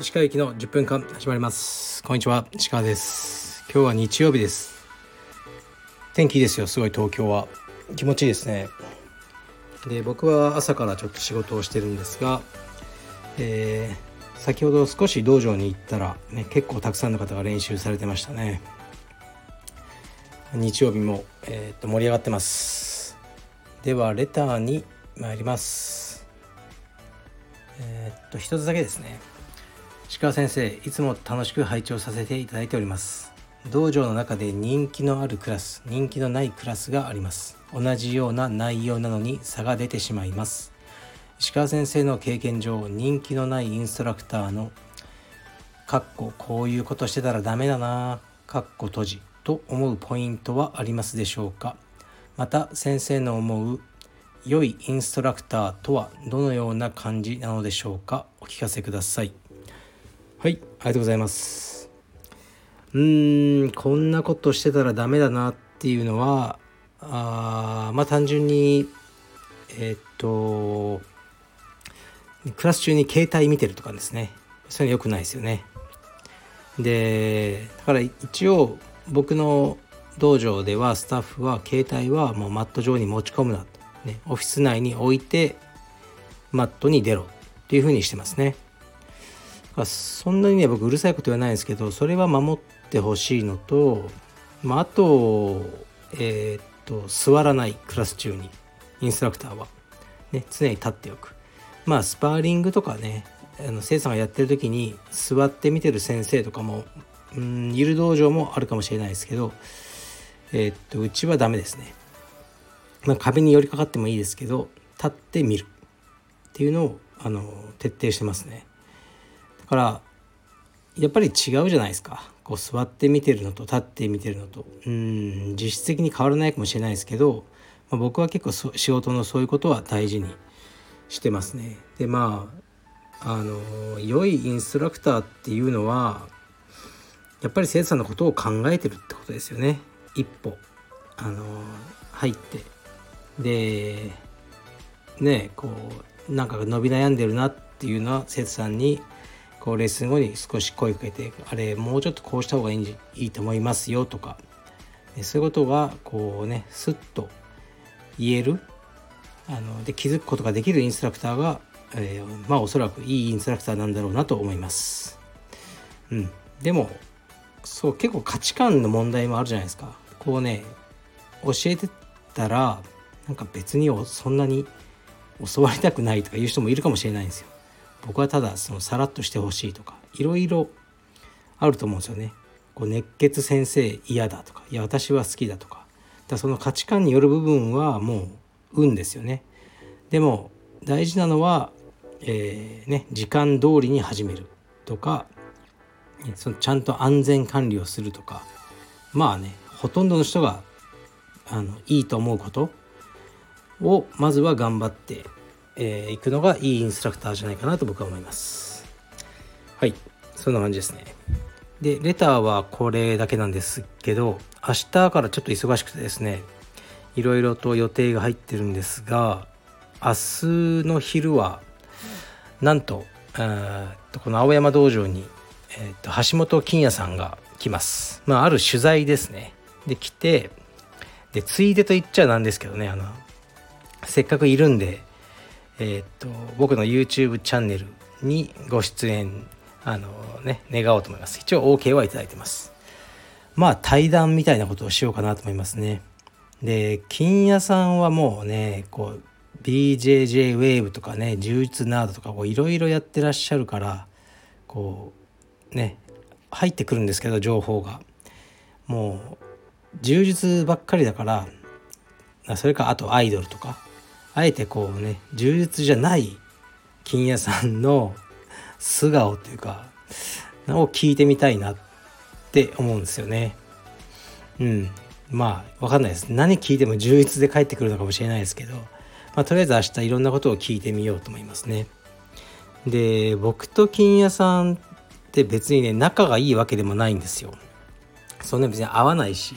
石川行きの10分間始まります。こんにちは。石川です。今日は日曜日です。天気いいですよ。すごい東京は。気持ちいいですね。で僕は朝からちょっと仕事をしてるんですが、えー、先ほど少し道場に行ったら、ね、結構たくさんの方が練習されてましたね。日曜日も、えー、と盛り上がってます。ではレターに参ります。えー、っと一つだけですね。鹿先生いつも楽しく拝聴させていただいております。道場の中で人気のあるクラス人気のないクラスがあります。同じような内容なのに差が出てしまいます。石川先生の経験上人気のないインストラクターのかっここういうことしてたらダメだなかっこ閉じと思うポイントはありますでしょうか？また先生の思う良いインストラクターとはどのような感じなのでしょうか？お聞かせください。はいありがとうございます。うーんこんなことしてたらダメだなっていうのはあまあ単純にえー、っとクラス中に携帯見てるとかですね。それ良くないですよね。でだから一応僕の道場ではスタッフは携帯はもうマット上に持ち込むなと、ね、オフィス内に置いてマットに出ろっていうふうにしてますね。そんなにね僕うるさいこと言わないんですけどそれは守ってほしいのと、まあ、あとえー、っと座らないクラス中にインストラクターは、ね、常に立っておく。まあスパーリングとかねあの生さんがやってる時に座って見てる先生とかもうんいる道場もあるかもしれないですけどえー、っとうちはダメですね、まあ、壁に寄りかかってもいいですけど立って見る。っていうのをあの徹底してますね。だからやっぱり違うじゃないですか。こう座って見てるのと立って見てるのと。うん実質的に変わらないかもしれないですけど、まあ、僕は結構仕事のそういうことは大事にしてますね。でまああの良いインストラクターっていうのはやっぱり生徒さんのことを考えてるってことですよね。一歩あの入ってでねこうなんか伸び悩んでるなっていうのは生徒さんにこうレッスン後に少し声かけてあれもうちょっとこうした方がいいいいと思いますよとかそういうことがこうねスッと言えるあので気づくことができるインストラクターが、えー、まあおそらくいいインストラクターなんだろうなと思います。うん、でもそう結構価値観の問題もあるじゃないですか。こうね教えてたらなんか別にそんなに教わりたくないとかいう人もいるかもしれないんですよ。僕はただそのさらっとしてほしいとかいろいろあると思うんですよね。こう熱血先生嫌だとかいや私は好きだとかだその価値観による部分はもう運ですよね。でも大事なのは、えー、ね、時間通りに始めるとかそのちゃんと安全管理をするとかまあねほとんどの人があのいいと思うことをまずは頑張ってえー、行くのがいいインストラクターじゃないかなと僕は思います。はい。そんな感じですね。でレターはこれだけなんですけど明日からちょっと忙しくてですねいろいろと予定が入ってるんですが明日の昼はなんとこの青山道場に、えー、と橋本金也さんが来ます。まあある取材ですね。で来てでついでと言っちゃなんですけどねあのせっかくいるんでえー、っと僕の YouTube チャンネルにご出演あのね願おうと思います。一応 OK はいただいてます。まあ対談みたいなことをしようかなと思いますね。で金谷さんはもうねこう BJJ ウェーブとかね充実ナードとかいろいろやってらっしゃるからこうね入ってくるんですけど情報がもう充実ばっかりだからそれかあとアイドルとかあえてこうね充実じゃない金屋さんの素顔っていうかを聞いてみたいなって思うんですよね。うん。まあ、わかんないです。何聞いても充実で帰ってくるのかもしれないですけど、まあ、とりあえず明日いろんなことを聞いてみようと思いますね。で、僕と金屋さんって別にね、仲がいいわけでもないんですよ。そんな別に合わないし、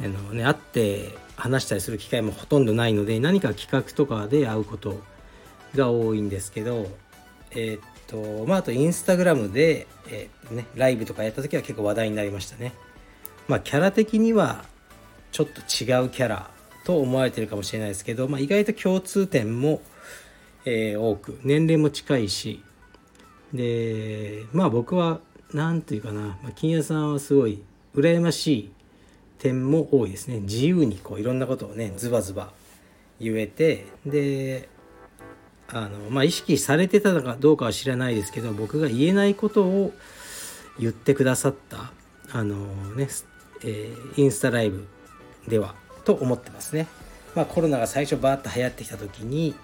あのね、会って話したりする機会もほとんどないので何か企画とかで会うことが多いんですけどえー、っとまああとインスタグラムで、えー、ね、ライブとかやった時は結構話題になりましたねまあキャラ的にはちょっと違うキャラと思われてるかもしれないですけど、まあ、意外と共通点も、えー、多く年齢も近いしでまあ僕は何て言うかな、まあ、金谷さんはすごい羨ましい点も多いですね自由にこういろんなことをねズバズバ言えてであのまあ意識されてたのかどうかは知らないですけど僕が言えないことを言ってくださったあのね、えー、インスタライブではと思ってますね。まあ、コロナが最初バーッと流行ってきた時に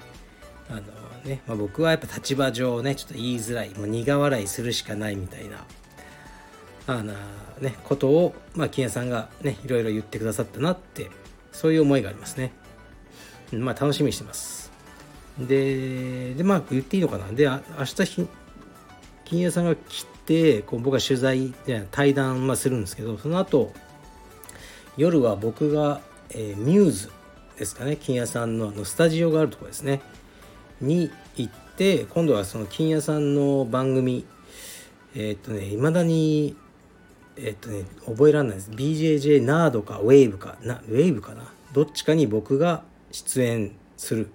あの、ねまあ、僕はやっぱ立場上ねちょっと言いづらいもう苦笑いするしかないみたいなあの、ね、ことを、まあ、金谷さんがねいろいろ言ってくださったなってそういう思いがありますね。まあ楽しみにしてます。で、でまあ言っていいのかな。で、明日金谷さんが来てこう僕は取材対談、まあ、するんですけどその後夜は僕が、えー、ミューズですかね金谷さんのあのスタジオがあるところですねに行って今度はその金谷さんの番組え、っとねいまだにえ、っとね覚えられないです。BJJ ナードかウェーブかなウェーブかな？どっちかに僕が出演する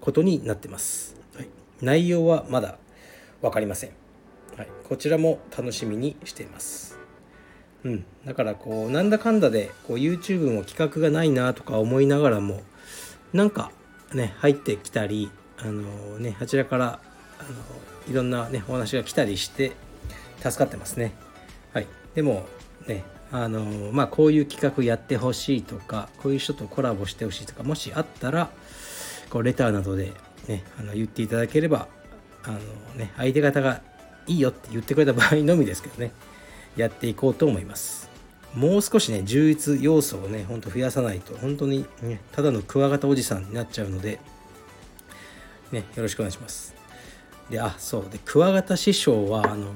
ことになってます、はい、内容はまだ分かりません、はい、こちらも楽しみにしています。うん、だからこうなんだかんだでこう YouTube も企画がないなとか思いながらもなんかね入ってきたりあのねあちらからあのいろんなねお話が来たりして助かってますね。はい。でもねあのまあこういう企画やってほしいとかこういう人とコラボしてほしいとかもしあったらこうレターなどでねあの言っていただければあのね相手方がいいよって言ってくれた場合のみですけどねやっていこうと思います。もう少しね充実要素をねほんと増やさないと本当に、ね、ただのクワガタおじさんになっちゃうのでねよろしくお願いしますであそうでクワガタ師匠はあの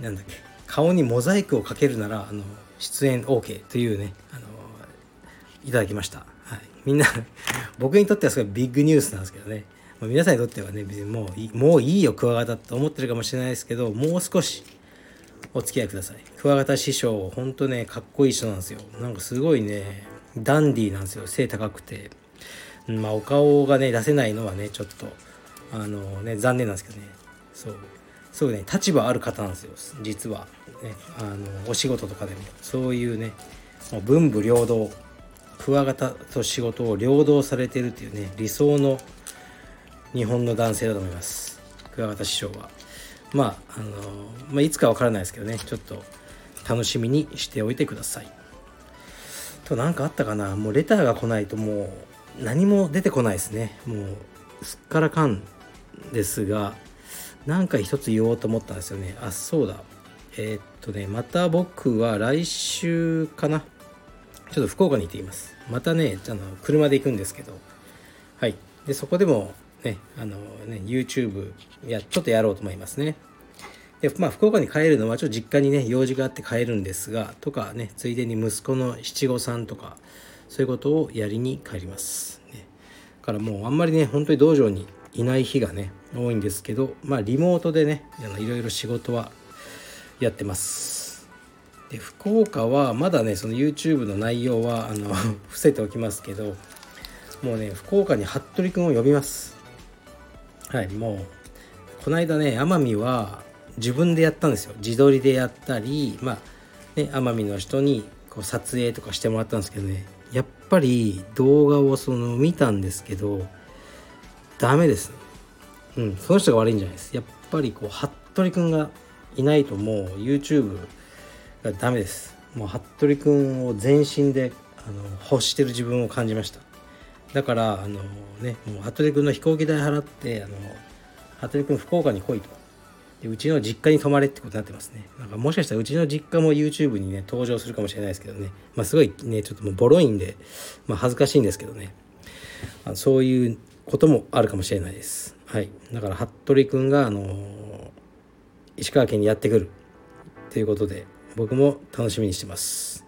なんだっけ顔にモザイクをかけるならあの出演 OK というねあのいただきました、はい、みんな 僕にとってはすごいビッグニュースなんですけどね皆さんにとってはねもういいもういいよクワガタと思ってるかもしれないですけどもう少しお付き合いください。クワガタ師匠、ほんとね、かっこいい人なんですよ。なんかすごいね、ダンディーなんですよ。背高くて。まあ、お顔がね、出せないのはね、ちょっと、あのね、残念なんですけどね。そう。すごいね、立場ある方なんですよ。実は。ね、あの、お仕事とかでも。そういうね、もう文武両道。クワガタと仕事を両道されてるっていうね、理想の日本の男性だと思います。クワガタ師匠は。まあ、あのまあ、いつかわからないですけどね、ちょっと楽しみにしておいてください。と、何かあったかな？もうレターが来ないともう何も出てこないですね。もうすっからかんですが、何か一つ言おうと思ったんですよね。あ、そうだ。えー、っとね、また僕は来週かな。ちょっと福岡に行っています。またね、あの車で行くんですけど、はい。で、そこでもね、あのね、YouTube や、ちょっとやろうと思いますね。で、まあ、福岡に帰るのは、ちょっと実家にね、用事があって帰るんですが、とかね、ついでに息子の七五三とか、そういうことをやりに帰ります。ね、だからもう、あんまりね、本当に道場にいない日がね、多いんですけど、まあ、リモートでね、いろいろ仕事はやってます。で、福岡は、まだね、その YouTube の内容は、あの 伏せておきますけど、もうね、福岡に服部君を呼びます。はいもうこの間ね奄美は自分でやったんですよ自撮りでやったりまあね奄美の人にこう撮影とかしてもらったんですけどねぱり動画をその見たんですけどダメですうんその人が悪いんじゃないです。やっぱりこう服部君がいないともう YouTube がダメです。もう服部君を全身であの欲してる自分を感じました。だからあのねもう服部君の飛行機代払ってあの服部君福岡に来いと。でうちの実家に泊まれってことになってますね。なんかもしかしたらうちの実家も YouTube にね登場するかもしれないですけどね。まあすごいねちょっともうボロいんで、まあ、恥ずかしいんですけどね。あのそういうこともあるかもしれないです。はい。だから服部君があの石川県にやってくる。ということで僕も楽しみにしてます。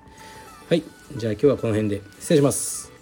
はい。じゃあ今日はこの辺で失礼します。